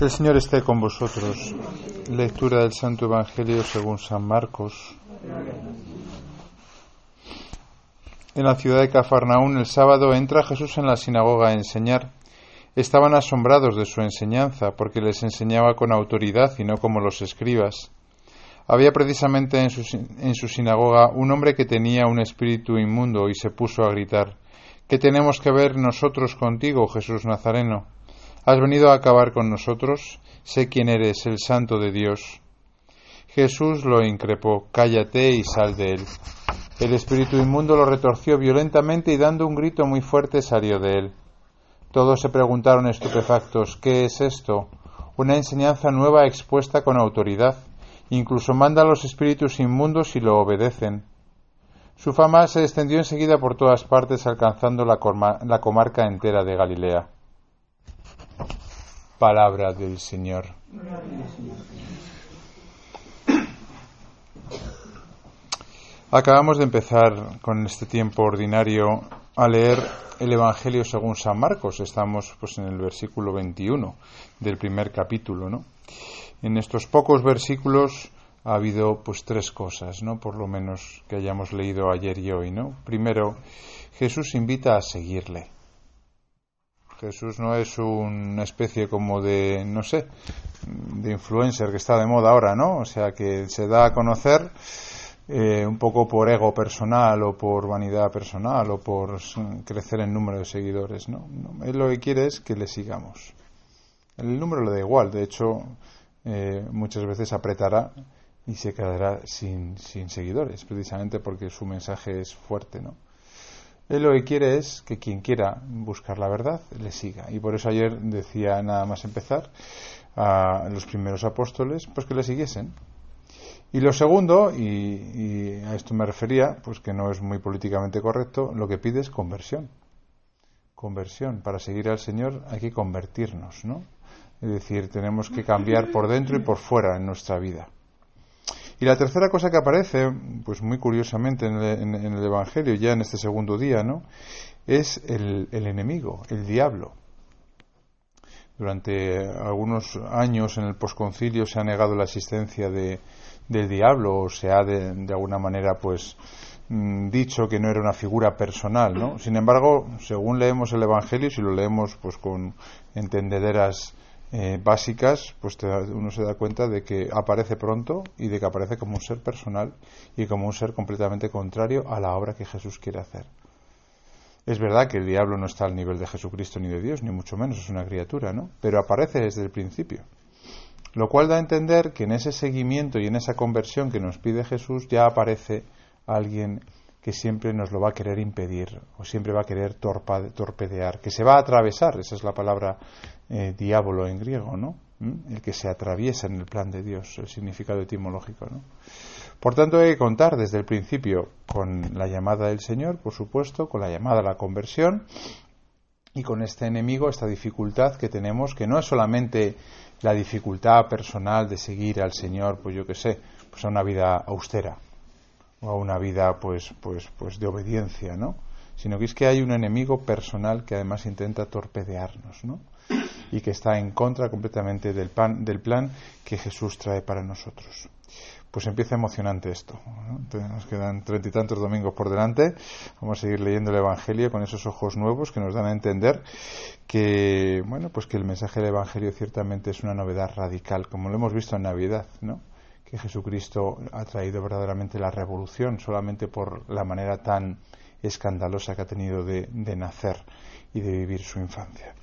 El Señor esté con vosotros. Lectura del Santo Evangelio según San Marcos. En la ciudad de Cafarnaún el sábado entra Jesús en la sinagoga a enseñar. Estaban asombrados de su enseñanza, porque les enseñaba con autoridad y no como los escribas. Había precisamente en su, en su sinagoga un hombre que tenía un espíritu inmundo y se puso a gritar ¿Qué tenemos que ver nosotros contigo, Jesús Nazareno? ¿Has venido a acabar con nosotros? Sé quién eres, el santo de Dios. Jesús lo increpó, cállate y sal de él. El espíritu inmundo lo retorció violentamente y dando un grito muy fuerte salió de él. Todos se preguntaron estupefactos, ¿qué es esto? Una enseñanza nueva expuesta con autoridad. Incluso manda a los espíritus inmundos y lo obedecen. Su fama se extendió enseguida por todas partes, alcanzando la, la comarca entera de Galilea. Palabra del Señor. Acabamos de empezar con este tiempo ordinario a leer el Evangelio según San Marcos. Estamos pues en el versículo 21 del primer capítulo, ¿no? En estos pocos versículos ha habido pues tres cosas, ¿no? Por lo menos que hayamos leído ayer y hoy, ¿no? Primero, Jesús invita a seguirle. Jesús no es una especie como de, no sé, de influencer que está de moda ahora, ¿no? O sea, que se da a conocer eh, un poco por ego personal o por vanidad personal o por crecer en número de seguidores, ¿no? Él lo que quiere es que le sigamos. El número le da igual, de hecho, eh, muchas veces apretará y se quedará sin, sin seguidores, precisamente porque su mensaje es fuerte, ¿no? Él lo que quiere es que quien quiera buscar la verdad le siga. Y por eso ayer decía nada más empezar a los primeros apóstoles, pues que le siguiesen. Y lo segundo, y, a esto me refería, pues que no es muy políticamente correcto, lo que pide es conversión. Conversión. Para seguir al Señor hay que convertirnos, ¿no? Es decir, tenemos que cambiar por dentro y por fuera en nuestra vida. Y la tercera cosa que aparece, pues muy curiosamente en el, Evangelio, ya en este segundo día, ¿no? Es el, enemigo, el diablo. Durante algunos años en el posconcilio se ha negado la existencia de, del diablo o se ha de, de alguna manera pues mm, dicho que no era una figura personal, ¿no? Sin embargo, según leemos el Evangelio, si lo leemos pues con entendederas eh, básicas, pues uno se da cuenta de que aparece pronto y de que aparece como un ser personal y como un ser completamente contrario a la obra que Jesús quiere hacer. Es verdad que el diablo no está al nivel de Jesucristo ni de Dios, ni mucho menos, es una criatura, ¿no? Pero aparece desde el principio. Lo cual da a entender que en ese seguimiento y en esa conversión que nos pide Jesús ya aparece alguien que siempre nos lo va a querer impedir o siempre va a querer torpedear, que se va a atravesar, esa es la palabra eh, diablo en griego, ¿no? ¿Mm? El que se atraviesa en el plan de Dios, el significado etimológico, ¿no? Por tanto, hay que contar desde el principio con la llamada del Señor, por supuesto, con la llamada a la conversión y con este enemigo, esta dificultad que tenemos, que no es solamente la dificultad personal de seguir al Señor, pues yo qué sé, pues a una vida austera, o a una vida pues pues pues de obediencia no sino que es que hay un enemigo personal que además intenta torpedearnos no y que está en contra completamente del, pan, del plan que Jesús trae para nosotros pues empieza emocionante esto. Nos quedan treinta y tantos domingos por delante. Vamos a seguir leyendo el Evangelio con esos ojos nuevos que nos dan a entender que, bueno, pues que el mensaje del Evangelio ciertamente es una novedad radical, como lo hemos visto en Navidad, ¿no? que Jesucristo ha traído verdaderamente la revolución solamente por la manera tan escandalosa que ha tenido de, nacer y de vivir su infancia.